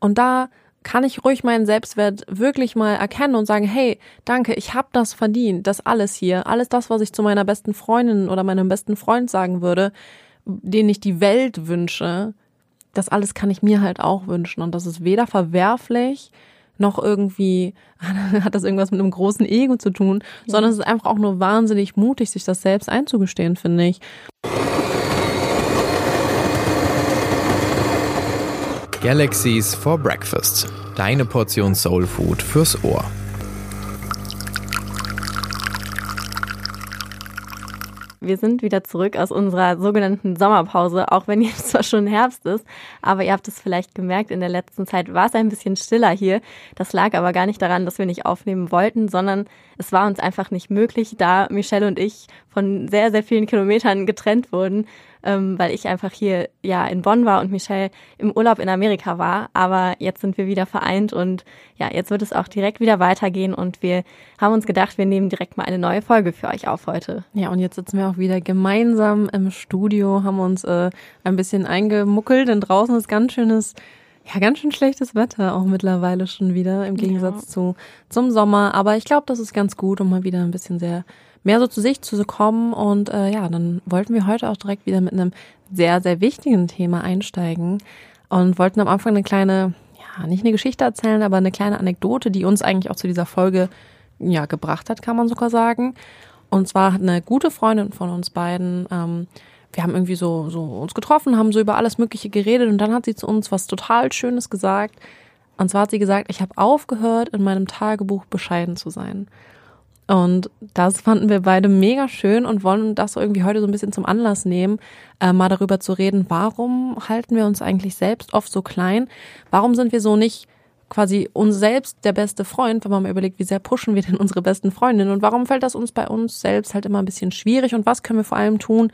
Und da kann ich ruhig meinen Selbstwert wirklich mal erkennen und sagen, hey, danke, ich habe das verdient, das alles hier, alles das, was ich zu meiner besten Freundin oder meinem besten Freund sagen würde, den ich die Welt wünsche, das alles kann ich mir halt auch wünschen und das ist weder verwerflich noch irgendwie hat das irgendwas mit einem großen Ego zu tun, ja. sondern es ist einfach auch nur wahnsinnig mutig, sich das selbst einzugestehen, finde ich. Galaxies for Breakfast. Deine Portion Soul Food fürs Ohr. Wir sind wieder zurück aus unserer sogenannten Sommerpause, auch wenn jetzt zwar schon Herbst ist, aber ihr habt es vielleicht gemerkt, in der letzten Zeit war es ein bisschen stiller hier. Das lag aber gar nicht daran, dass wir nicht aufnehmen wollten, sondern es war uns einfach nicht möglich, da Michelle und ich von sehr, sehr vielen Kilometern getrennt wurden, ähm, weil ich einfach hier ja in Bonn war und Michelle im Urlaub in Amerika war. Aber jetzt sind wir wieder vereint und ja, jetzt wird es auch direkt wieder weitergehen und wir haben uns gedacht, wir nehmen direkt mal eine neue Folge für euch auf heute. Ja, und jetzt sitzen wir auch wieder gemeinsam im Studio, haben uns äh, ein bisschen eingemuckelt, denn draußen ist ganz schönes ja, ganz schön schlechtes Wetter auch mittlerweile schon wieder im Gegensatz ja. zu zum Sommer. Aber ich glaube, das ist ganz gut, um mal wieder ein bisschen sehr mehr so zu sich zu kommen. Und äh, ja, dann wollten wir heute auch direkt wieder mit einem sehr, sehr wichtigen Thema einsteigen und wollten am Anfang eine kleine, ja, nicht eine Geschichte erzählen, aber eine kleine Anekdote, die uns eigentlich auch zu dieser Folge ja gebracht hat, kann man sogar sagen. Und zwar hat eine gute Freundin von uns beiden, ähm, wir haben irgendwie so, so uns getroffen, haben so über alles Mögliche geredet und dann hat sie zu uns was total Schönes gesagt. Und zwar hat sie gesagt, ich habe aufgehört, in meinem Tagebuch bescheiden zu sein. Und das fanden wir beide mega schön und wollen das irgendwie heute so ein bisschen zum Anlass nehmen, äh, mal darüber zu reden, warum halten wir uns eigentlich selbst oft so klein? Warum sind wir so nicht quasi uns selbst der beste Freund, wenn man mal überlegt, wie sehr pushen wir denn unsere besten Freundinnen? Und warum fällt das uns bei uns selbst halt immer ein bisschen schwierig? Und was können wir vor allem tun,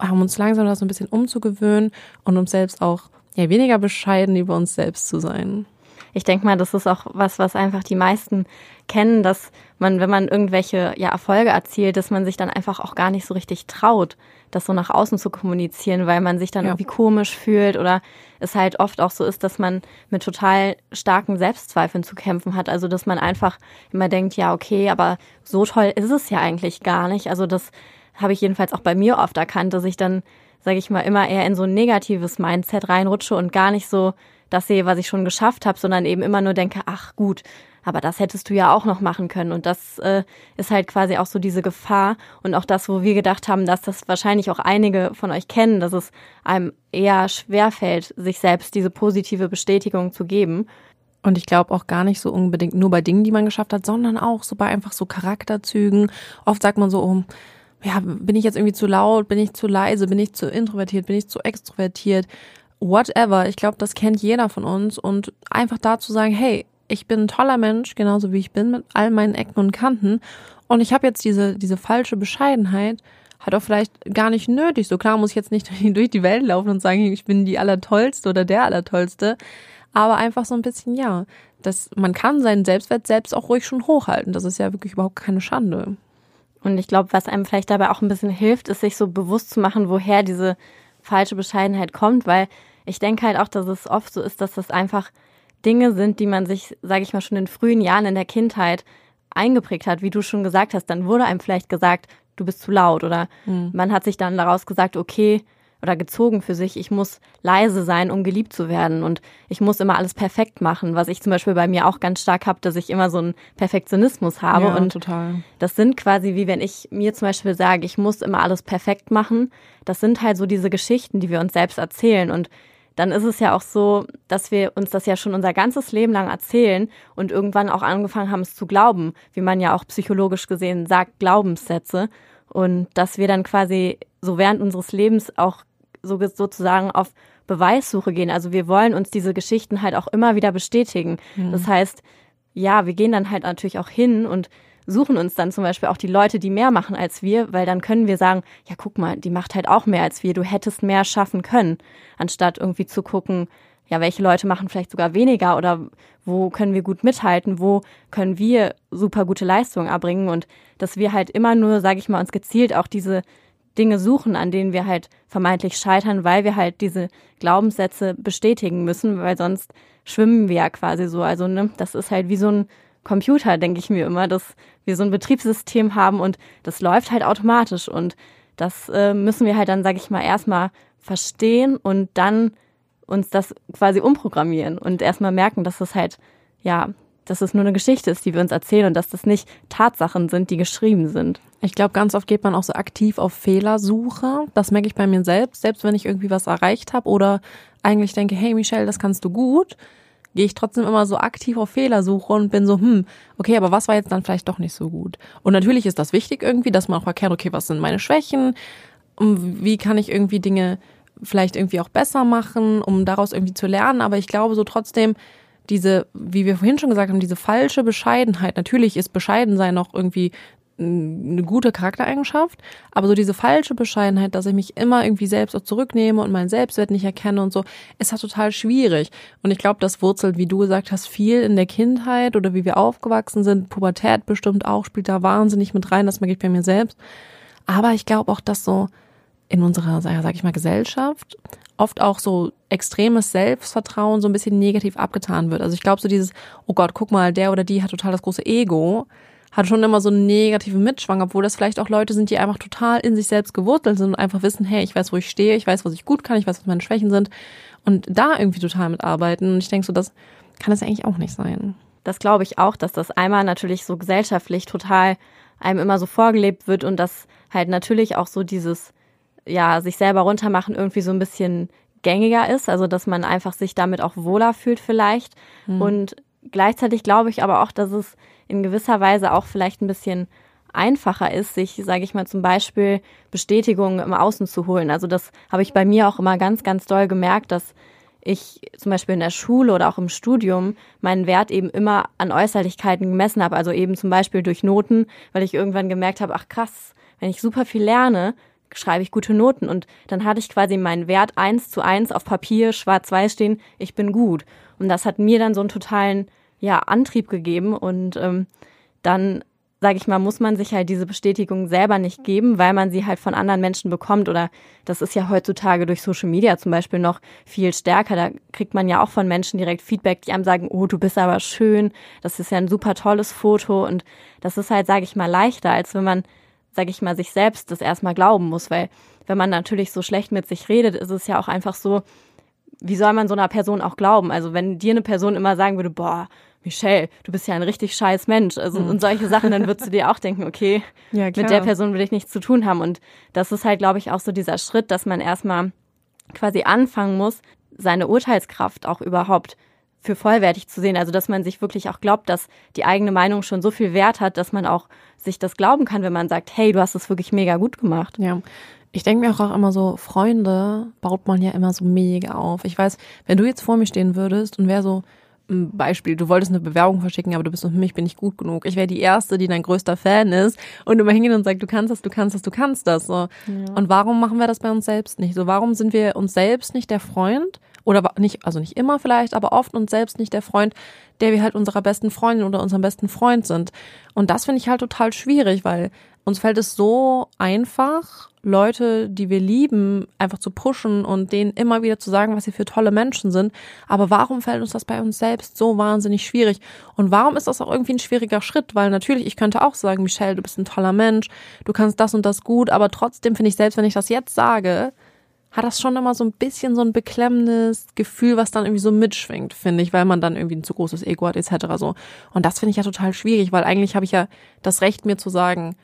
um uns langsam da so ein bisschen umzugewöhnen und uns selbst auch ja weniger bescheiden über uns selbst zu sein? Ich denke mal, das ist auch was, was einfach die meisten kennen, dass man, wenn man irgendwelche ja, Erfolge erzielt, dass man sich dann einfach auch gar nicht so richtig traut, das so nach außen zu kommunizieren, weil man sich dann ja. irgendwie komisch fühlt oder es halt oft auch so ist, dass man mit total starken Selbstzweifeln zu kämpfen hat. Also dass man einfach immer denkt, ja, okay, aber so toll ist es ja eigentlich gar nicht. Also das habe ich jedenfalls auch bei mir oft erkannt, dass ich dann, sage ich mal, immer eher in so ein negatives Mindset reinrutsche und gar nicht so das sehe, was ich schon geschafft habe, sondern eben immer nur denke, ach gut, aber das hättest du ja auch noch machen können. Und das äh, ist halt quasi auch so diese Gefahr und auch das, wo wir gedacht haben, dass das wahrscheinlich auch einige von euch kennen, dass es einem eher schwerfällt, sich selbst diese positive Bestätigung zu geben. Und ich glaube auch gar nicht so unbedingt nur bei Dingen, die man geschafft hat, sondern auch so bei einfach so Charakterzügen. Oft sagt man so, oh, ja, bin ich jetzt irgendwie zu laut, bin ich zu leise, bin ich zu introvertiert, bin ich zu extrovertiert whatever. Ich glaube, das kennt jeder von uns und einfach da zu sagen, hey, ich bin ein toller Mensch, genauso wie ich bin, mit all meinen Ecken und Kanten. Und ich habe jetzt diese, diese falsche Bescheidenheit, hat auch vielleicht gar nicht nötig. So klar muss ich jetzt nicht durch die Welt laufen und sagen, ich bin die Allertollste oder der Allertollste. Aber einfach so ein bisschen, ja, dass man kann seinen Selbstwert selbst auch ruhig schon hochhalten. Das ist ja wirklich überhaupt keine Schande. Und ich glaube, was einem vielleicht dabei auch ein bisschen hilft, ist sich so bewusst zu machen, woher diese falsche Bescheidenheit kommt, weil ich denke halt auch, dass es oft so ist, dass das einfach Dinge sind, die man sich, sage ich mal, schon in frühen Jahren in der Kindheit eingeprägt hat, wie du schon gesagt hast. Dann wurde einem vielleicht gesagt, du bist zu laut oder mhm. man hat sich dann daraus gesagt, okay, oder gezogen für sich, ich muss leise sein, um geliebt zu werden und ich muss immer alles perfekt machen, was ich zum Beispiel bei mir auch ganz stark habe, dass ich immer so einen Perfektionismus habe ja, und total. das sind quasi wie wenn ich mir zum Beispiel sage, ich muss immer alles perfekt machen, das sind halt so diese Geschichten, die wir uns selbst erzählen und dann ist es ja auch so, dass wir uns das ja schon unser ganzes Leben lang erzählen und irgendwann auch angefangen haben, es zu glauben, wie man ja auch psychologisch gesehen sagt, Glaubenssätze. Und dass wir dann quasi so während unseres Lebens auch so sozusagen auf Beweissuche gehen. Also wir wollen uns diese Geschichten halt auch immer wieder bestätigen. Mhm. Das heißt, ja, wir gehen dann halt natürlich auch hin und suchen uns dann zum Beispiel auch die Leute, die mehr machen als wir, weil dann können wir sagen, ja, guck mal, die macht halt auch mehr als wir, du hättest mehr schaffen können, anstatt irgendwie zu gucken, ja, welche Leute machen vielleicht sogar weniger oder wo können wir gut mithalten, wo können wir super gute Leistungen erbringen und dass wir halt immer nur, sage ich mal, uns gezielt auch diese Dinge suchen, an denen wir halt vermeintlich scheitern, weil wir halt diese Glaubenssätze bestätigen müssen, weil sonst schwimmen wir ja quasi so. Also, ne, das ist halt wie so ein Computer, denke ich mir immer, dass wir so ein Betriebssystem haben und das läuft halt automatisch und das äh, müssen wir halt dann, sage ich mal, erstmal verstehen und dann uns das quasi umprogrammieren und erstmal merken, dass es halt, ja, dass es nur eine Geschichte ist, die wir uns erzählen und dass das nicht Tatsachen sind, die geschrieben sind. Ich glaube, ganz oft geht man auch so aktiv auf Fehlersuche. Das merke ich bei mir selbst. Selbst wenn ich irgendwie was erreicht habe oder eigentlich denke, hey Michelle, das kannst du gut, gehe ich trotzdem immer so aktiv auf Fehlersuche und bin so, hm, okay, aber was war jetzt dann vielleicht doch nicht so gut? Und natürlich ist das wichtig irgendwie, dass man auch erkennt, okay, was sind meine Schwächen? Wie kann ich irgendwie Dinge vielleicht irgendwie auch besser machen, um daraus irgendwie zu lernen? Aber ich glaube so trotzdem, diese, wie wir vorhin schon gesagt haben, diese falsche Bescheidenheit. Natürlich ist Bescheidensein noch irgendwie eine gute Charaktereigenschaft, aber so diese falsche Bescheidenheit, dass ich mich immer irgendwie selbst auch zurücknehme und meinen Selbstwert nicht erkenne und so, ist halt total schwierig. Und ich glaube, das wurzelt, wie du gesagt hast, viel in der Kindheit oder wie wir aufgewachsen sind. Pubertät bestimmt auch, spielt da wahnsinnig mit rein, das merke ich bei mir selbst. Aber ich glaube auch, dass so in unserer, sag ich mal, Gesellschaft oft auch so extremes Selbstvertrauen so ein bisschen negativ abgetan wird. Also ich glaube so dieses, oh Gott, guck mal, der oder die hat total das große Ego hat schon immer so einen negativen Mitschwang, obwohl das vielleicht auch Leute sind, die einfach total in sich selbst gewurzelt sind und einfach wissen, hey, ich weiß, wo ich stehe, ich weiß, was ich gut kann, ich weiß, was meine Schwächen sind und da irgendwie total mitarbeiten. Und ich denke so, das kann es eigentlich auch nicht sein. Das glaube ich auch, dass das einmal natürlich so gesellschaftlich total einem immer so vorgelebt wird und dass halt natürlich auch so dieses, ja, sich selber runtermachen irgendwie so ein bisschen gängiger ist, also dass man einfach sich damit auch wohler fühlt vielleicht. Mhm. Und gleichzeitig glaube ich aber auch, dass es in gewisser Weise auch vielleicht ein bisschen einfacher ist, sich, sage ich mal, zum Beispiel Bestätigungen im Außen zu holen. Also das habe ich bei mir auch immer ganz, ganz doll gemerkt, dass ich zum Beispiel in der Schule oder auch im Studium meinen Wert eben immer an Äußerlichkeiten gemessen habe. Also eben zum Beispiel durch Noten, weil ich irgendwann gemerkt habe, ach krass, wenn ich super viel lerne, schreibe ich gute Noten. Und dann hatte ich quasi meinen Wert eins zu eins auf Papier, schwarz-weiß stehen, ich bin gut. Und das hat mir dann so einen totalen ja, Antrieb gegeben und ähm, dann sage ich mal, muss man sich halt diese Bestätigung selber nicht geben, weil man sie halt von anderen Menschen bekommt. Oder das ist ja heutzutage durch Social Media zum Beispiel noch viel stärker. Da kriegt man ja auch von Menschen direkt Feedback, die einem sagen, oh, du bist aber schön, das ist ja ein super tolles Foto. Und das ist halt, sage ich mal, leichter, als wenn man, sage ich mal, sich selbst das erstmal glauben muss. Weil wenn man natürlich so schlecht mit sich redet, ist es ja auch einfach so, wie soll man so einer Person auch glauben? Also wenn dir eine Person immer sagen würde, boah, Michelle, du bist ja ein richtig scheiß Mensch. Also mhm. und solche Sachen, dann würdest du dir auch denken, okay, ja, mit der Person will ich nichts zu tun haben. Und das ist halt, glaube ich, auch so dieser Schritt, dass man erstmal quasi anfangen muss, seine Urteilskraft auch überhaupt für vollwertig zu sehen. Also dass man sich wirklich auch glaubt, dass die eigene Meinung schon so viel Wert hat, dass man auch sich das glauben kann, wenn man sagt, hey, du hast es wirklich mega gut gemacht. Ja. Ich denke mir auch immer so, Freunde baut man ja immer so mega auf. Ich weiß, wenn du jetzt vor mir stehen würdest und wär so, ein Beispiel, du wolltest eine Bewerbung verschicken, aber du bist für mich bin ich gut genug. Ich wäre die Erste, die dein größter Fan ist und immer hingehen und sagt, du kannst das, du kannst das, du kannst das. So. Ja. Und warum machen wir das bei uns selbst nicht? So, warum sind wir uns selbst nicht der Freund? Oder nicht, also nicht immer vielleicht, aber oft uns selbst nicht der Freund, der wir halt unserer besten Freundin oder unserem besten Freund sind. Und das finde ich halt total schwierig, weil uns fällt es so einfach, Leute, die wir lieben, einfach zu pushen und denen immer wieder zu sagen, was sie für tolle Menschen sind. Aber warum fällt uns das bei uns selbst so wahnsinnig schwierig? Und warum ist das auch irgendwie ein schwieriger Schritt? Weil natürlich, ich könnte auch sagen, Michelle, du bist ein toller Mensch, du kannst das und das gut, aber trotzdem finde ich selbst, wenn ich das jetzt sage, hat das schon immer so ein bisschen so ein beklemmendes Gefühl, was dann irgendwie so mitschwingt, finde ich, weil man dann irgendwie ein zu großes Ego hat etc. so. Und das finde ich ja total schwierig, weil eigentlich habe ich ja das Recht, mir zu sagen,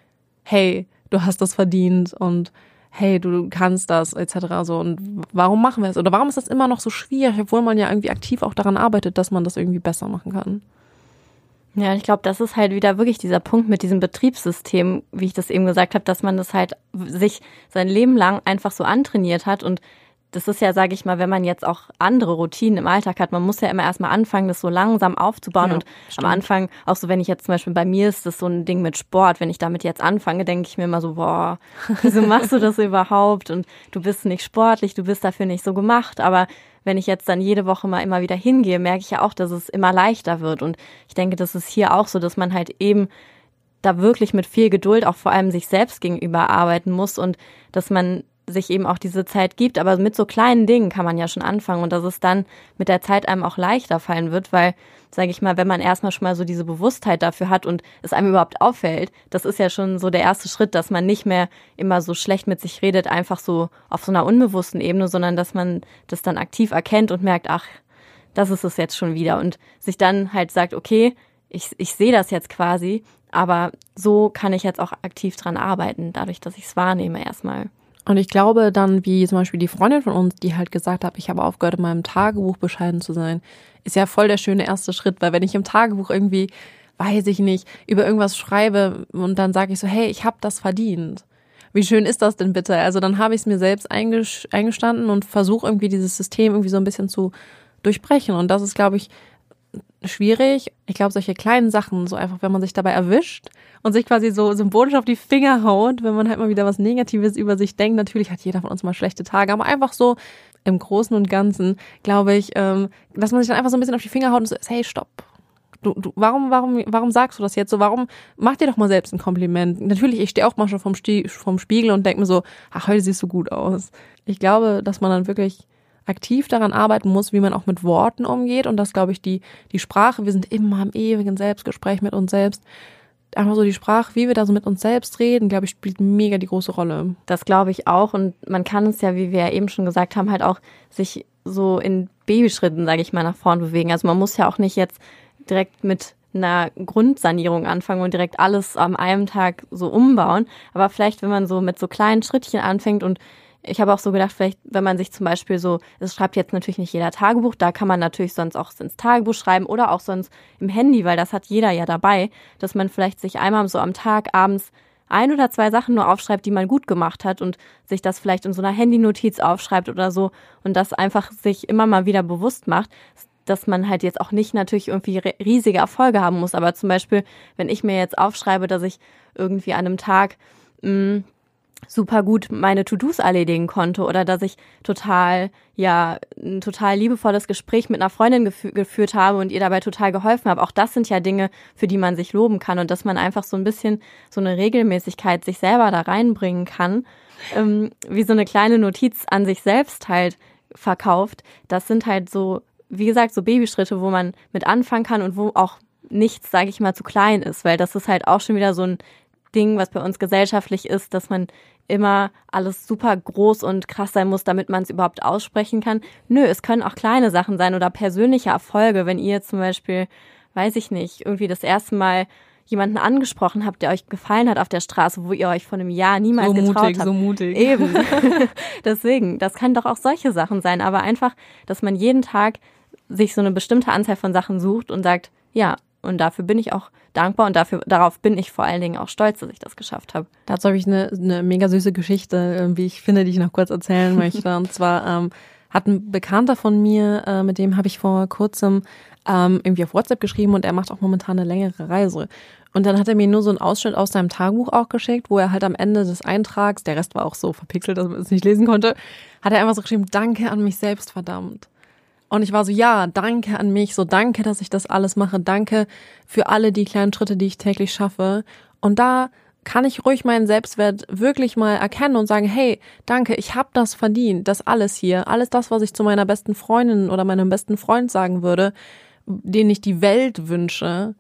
hey, du hast das verdient und hey, du kannst das etc. So und warum machen wir es oder warum ist das immer noch so schwierig, obwohl man ja irgendwie aktiv auch daran arbeitet, dass man das irgendwie besser machen kann? Ja, ich glaube, das ist halt wieder wirklich dieser Punkt mit diesem Betriebssystem, wie ich das eben gesagt habe, dass man das halt sich sein Leben lang einfach so antrainiert hat und das ist ja, sage ich mal, wenn man jetzt auch andere Routinen im Alltag hat, man muss ja immer erstmal anfangen, das so langsam aufzubauen. Ja, und stimmt. am Anfang, auch so wenn ich jetzt zum Beispiel bei mir ist das so ein Ding mit Sport, wenn ich damit jetzt anfange, denke ich mir immer so, boah, wieso machst du das überhaupt? Und du bist nicht sportlich, du bist dafür nicht so gemacht. Aber wenn ich jetzt dann jede Woche mal immer wieder hingehe, merke ich ja auch, dass es immer leichter wird. Und ich denke, das ist hier auch so, dass man halt eben da wirklich mit viel Geduld auch vor allem sich selbst gegenüber arbeiten muss und dass man sich eben auch diese Zeit gibt. Aber mit so kleinen Dingen kann man ja schon anfangen und dass es dann mit der Zeit einem auch leichter fallen wird, weil, sage ich mal, wenn man erstmal schon mal so diese Bewusstheit dafür hat und es einem überhaupt auffällt, das ist ja schon so der erste Schritt, dass man nicht mehr immer so schlecht mit sich redet, einfach so auf so einer unbewussten Ebene, sondern dass man das dann aktiv erkennt und merkt, ach, das ist es jetzt schon wieder und sich dann halt sagt, okay, ich, ich sehe das jetzt quasi, aber so kann ich jetzt auch aktiv dran arbeiten, dadurch, dass ich es wahrnehme erstmal. Und ich glaube dann, wie zum Beispiel die Freundin von uns, die halt gesagt hat, ich habe aufgehört, in meinem Tagebuch bescheiden zu sein, ist ja voll der schöne erste Schritt, weil wenn ich im Tagebuch irgendwie, weiß ich nicht, über irgendwas schreibe und dann sage ich so, hey, ich habe das verdient. Wie schön ist das denn bitte? Also dann habe ich es mir selbst eingestanden und versuche irgendwie dieses System irgendwie so ein bisschen zu durchbrechen. Und das ist, glaube ich, schwierig. Ich glaube, solche kleinen Sachen, so einfach, wenn man sich dabei erwischt und sich quasi so symbolisch auf die Finger haut, wenn man halt mal wieder was Negatives über sich denkt. Natürlich hat jeder von uns mal schlechte Tage, aber einfach so im Großen und Ganzen, glaube ich, ähm, dass man sich dann einfach so ein bisschen auf die Finger haut und so, hey, stopp. Du, du, warum, warum, warum sagst du das jetzt so? Warum mach dir doch mal selbst ein Kompliment? Natürlich, ich stehe auch mal schon vom, vom Spiegel und denke mir so, ach, heute siehst du gut aus. Ich glaube, dass man dann wirklich aktiv daran arbeiten muss, wie man auch mit Worten umgeht. Und das, glaube ich, die, die Sprache, wir sind immer im ewigen Selbstgespräch mit uns selbst. Einfach so die Sprache, wie wir da so mit uns selbst reden, glaube ich, spielt mega die große Rolle. Das glaube ich auch. Und man kann es ja, wie wir ja eben schon gesagt haben, halt auch sich so in Babyschritten, sage ich mal, nach vorn bewegen. Also man muss ja auch nicht jetzt direkt mit einer Grundsanierung anfangen und direkt alles am einem Tag so umbauen. Aber vielleicht, wenn man so mit so kleinen Schrittchen anfängt und ich habe auch so gedacht, vielleicht, wenn man sich zum Beispiel so, es schreibt jetzt natürlich nicht jeder Tagebuch, da kann man natürlich sonst auch ins Tagebuch schreiben oder auch sonst im Handy, weil das hat jeder ja dabei, dass man vielleicht sich einmal so am Tag abends ein oder zwei Sachen nur aufschreibt, die man gut gemacht hat und sich das vielleicht in so einer Handynotiz aufschreibt oder so und das einfach sich immer mal wieder bewusst macht, dass man halt jetzt auch nicht natürlich irgendwie riesige Erfolge haben muss. Aber zum Beispiel, wenn ich mir jetzt aufschreibe, dass ich irgendwie an einem Tag mh, mm, super gut meine To-Dos erledigen konnte oder dass ich total, ja, ein total liebevolles Gespräch mit einer Freundin gefü geführt habe und ihr dabei total geholfen habe. Auch das sind ja Dinge, für die man sich loben kann und dass man einfach so ein bisschen so eine Regelmäßigkeit sich selber da reinbringen kann, ähm, wie so eine kleine Notiz an sich selbst halt verkauft. Das sind halt so, wie gesagt, so Babyschritte, wo man mit anfangen kann und wo auch nichts, sage ich mal, zu klein ist, weil das ist halt auch schon wieder so ein Ding, was bei uns gesellschaftlich ist, dass man immer alles super groß und krass sein muss, damit man es überhaupt aussprechen kann. Nö, es können auch kleine Sachen sein oder persönliche Erfolge, wenn ihr zum Beispiel, weiß ich nicht, irgendwie das erste Mal jemanden angesprochen habt, der euch gefallen hat auf der Straße, wo ihr euch vor einem Jahr niemals so getraut mutig, habt. So mutig. Eben. Deswegen, das kann doch auch solche Sachen sein, aber einfach, dass man jeden Tag sich so eine bestimmte Anzahl von Sachen sucht und sagt, ja, und dafür bin ich auch dankbar und dafür, darauf bin ich vor allen Dingen auch stolz, dass ich das geschafft habe. Dazu habe ich eine, eine mega süße Geschichte, wie ich finde, die ich noch kurz erzählen möchte. und zwar ähm, hat ein Bekannter von mir, äh, mit dem habe ich vor kurzem ähm, irgendwie auf WhatsApp geschrieben und er macht auch momentan eine längere Reise. Und dann hat er mir nur so einen Ausschnitt aus seinem Tagebuch auch geschickt, wo er halt am Ende des Eintrags, der Rest war auch so verpixelt, dass man es nicht lesen konnte, hat er einfach so geschrieben, danke an mich selbst, verdammt. Und ich war so, ja, danke an mich, so danke, dass ich das alles mache, danke für alle die kleinen Schritte, die ich täglich schaffe. Und da kann ich ruhig meinen Selbstwert wirklich mal erkennen und sagen, hey, danke, ich habe das verdient, das alles hier, alles das, was ich zu meiner besten Freundin oder meinem besten Freund sagen würde, den ich die Welt wünsche,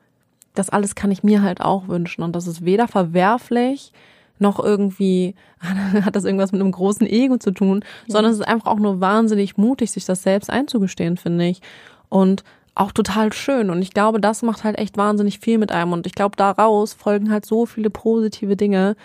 das alles kann ich mir halt auch wünschen. Und das ist weder verwerflich, noch irgendwie hat das irgendwas mit einem großen Ego zu tun, ja. sondern es ist einfach auch nur wahnsinnig mutig, sich das selbst einzugestehen, finde ich. Und auch total schön. Und ich glaube, das macht halt echt wahnsinnig viel mit einem. Und ich glaube, daraus folgen halt so viele positive Dinge.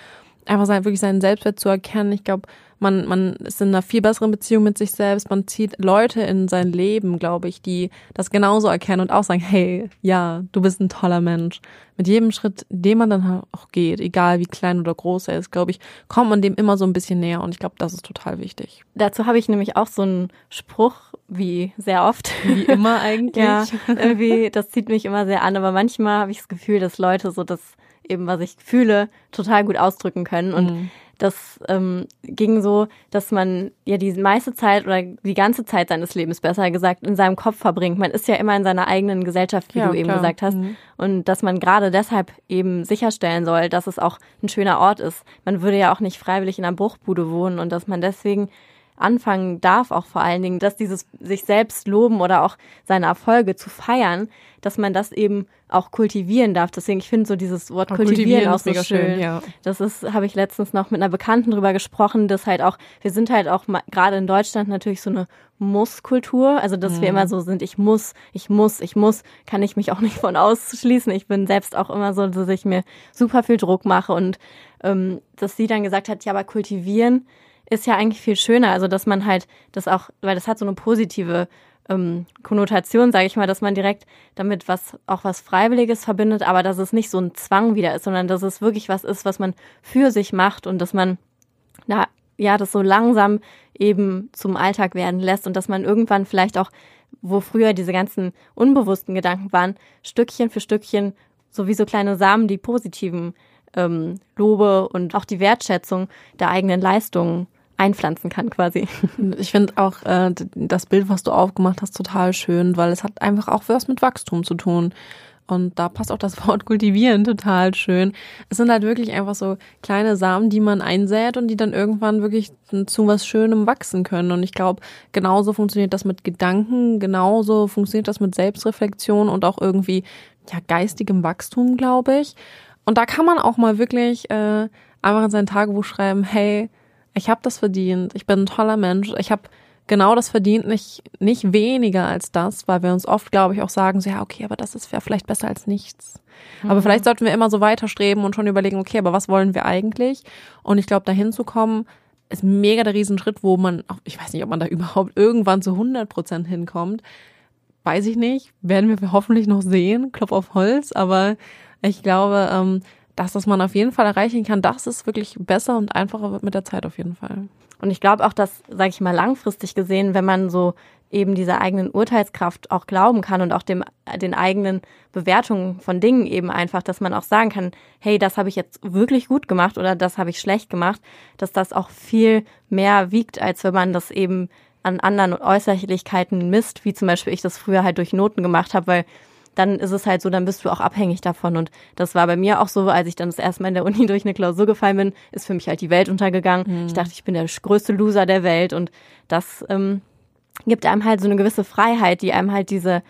Einfach sein, wirklich seinen Selbstwert zu erkennen. Ich glaube, man, man ist in einer viel besseren Beziehung mit sich selbst. Man zieht Leute in sein Leben, glaube ich, die das genauso erkennen und auch sagen, hey, ja, du bist ein toller Mensch. Mit jedem Schritt, den man dann auch geht, egal wie klein oder groß er ist, glaube ich, kommt man dem immer so ein bisschen näher und ich glaube, das ist total wichtig. Dazu habe ich nämlich auch so einen Spruch, wie sehr oft. Wie immer eigentlich. ja, irgendwie, das zieht mich immer sehr an, aber manchmal habe ich das Gefühl, dass Leute so das eben, was ich fühle, total gut ausdrücken können und mhm das ähm, ging so, dass man ja die meiste Zeit oder die ganze Zeit seines Lebens, besser gesagt, in seinem Kopf verbringt. Man ist ja immer in seiner eigenen Gesellschaft, wie ja, du eben klar. gesagt hast. Mhm. Und dass man gerade deshalb eben sicherstellen soll, dass es auch ein schöner Ort ist. Man würde ja auch nicht freiwillig in einer Bruchbude wohnen und dass man deswegen anfangen darf, auch vor allen Dingen, dass dieses sich selbst loben oder auch seine Erfolge zu feiern, dass man das eben auch kultivieren darf. Deswegen, ich finde so dieses Wort kultivieren, kultivieren auch so schön. schön ja. Das ist, habe ich letztens noch mit einer Bekannten drüber gesprochen, dass halt auch, wir sind halt auch gerade in Deutschland natürlich so eine Muss-Kultur, also dass mhm. wir immer so sind, ich muss, ich muss, ich muss, kann ich mich auch nicht von ausschließen. Ich bin selbst auch immer so, dass ich mir super viel Druck mache und ähm, dass sie dann gesagt hat, ja, aber kultivieren ist ja eigentlich viel schöner. Also dass man halt das auch, weil das hat so eine positive ähm, Konnotation, sage ich mal, dass man direkt damit was auch was Freiwilliges verbindet, aber dass es nicht so ein Zwang wieder ist, sondern dass es wirklich was ist, was man für sich macht und dass man na, ja das so langsam eben zum Alltag werden lässt und dass man irgendwann vielleicht auch, wo früher diese ganzen unbewussten Gedanken waren, Stückchen für Stückchen so wie so kleine Samen die positiven ähm, Lobe und auch die Wertschätzung der eigenen Leistungen einpflanzen kann quasi. Ich finde auch äh, das Bild, was du aufgemacht hast, total schön, weil es hat einfach auch was mit Wachstum zu tun. Und da passt auch das Wort kultivieren total schön. Es sind halt wirklich einfach so kleine Samen, die man einsät und die dann irgendwann wirklich zu was Schönem wachsen können. Und ich glaube, genauso funktioniert das mit Gedanken, genauso funktioniert das mit Selbstreflexion und auch irgendwie ja geistigem Wachstum, glaube ich. Und da kann man auch mal wirklich äh, einfach in sein Tagebuch schreiben, hey, ich habe das verdient, ich bin ein toller Mensch, ich habe genau das verdient, nicht, nicht weniger als das, weil wir uns oft, glaube ich, auch sagen, so, ja, okay, aber das ist ja vielleicht besser als nichts. Mhm. Aber vielleicht sollten wir immer so weiterstreben und schon überlegen, okay, aber was wollen wir eigentlich? Und ich glaube, dahin zu kommen, ist mega der Riesenschritt, wo man, ich weiß nicht, ob man da überhaupt irgendwann zu 100 Prozent hinkommt. Weiß ich nicht, werden wir hoffentlich noch sehen, Klopf auf Holz, aber ich glaube, ähm, das man auf jeden Fall erreichen kann, das ist wirklich besser und einfacher wird mit der Zeit auf jeden Fall. Und ich glaube auch, dass, sage ich mal, langfristig gesehen, wenn man so eben dieser eigenen Urteilskraft auch glauben kann und auch dem den eigenen Bewertungen von Dingen eben einfach, dass man auch sagen kann, hey, das habe ich jetzt wirklich gut gemacht oder das habe ich schlecht gemacht, dass das auch viel mehr wiegt, als wenn man das eben an anderen Äußerlichkeiten misst, wie zum Beispiel ich das früher halt durch Noten gemacht habe, weil dann ist es halt so, dann bist du auch abhängig davon. Und das war bei mir auch so, als ich dann das erste Mal in der Uni durch eine Klausur gefallen bin, ist für mich halt die Welt untergegangen. Mhm. Ich dachte, ich bin der größte Loser der Welt. Und das ähm, gibt einem halt so eine gewisse Freiheit, die einem halt diese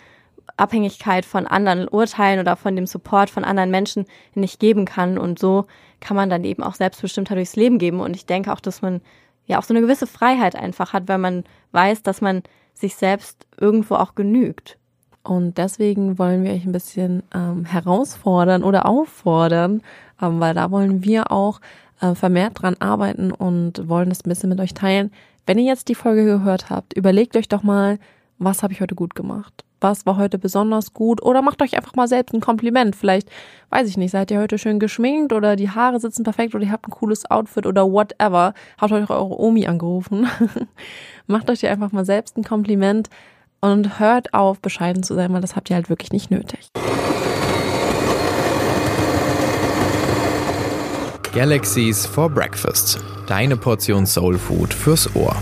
Abhängigkeit von anderen Urteilen oder von dem Support von anderen Menschen nicht geben kann. Und so kann man dann eben auch selbstbestimmter durchs Leben geben. Und ich denke auch, dass man ja auch so eine gewisse Freiheit einfach hat, weil man weiß, dass man sich selbst irgendwo auch genügt. Und deswegen wollen wir euch ein bisschen ähm, herausfordern oder auffordern, ähm, weil da wollen wir auch äh, vermehrt dran arbeiten und wollen das ein bisschen mit euch teilen. Wenn ihr jetzt die Folge gehört habt, überlegt euch doch mal, was habe ich heute gut gemacht? Was war heute besonders gut? Oder macht euch einfach mal selbst ein Kompliment. Vielleicht, weiß ich nicht, seid ihr heute schön geschminkt oder die Haare sitzen perfekt oder ihr habt ein cooles Outfit oder whatever. Habt euch eure Omi angerufen. macht euch einfach mal selbst ein Kompliment und hört auf, bescheiden zu sein, weil das habt ihr halt wirklich nicht nötig. Galaxies for Breakfast. Deine Portion Soul Food fürs Ohr.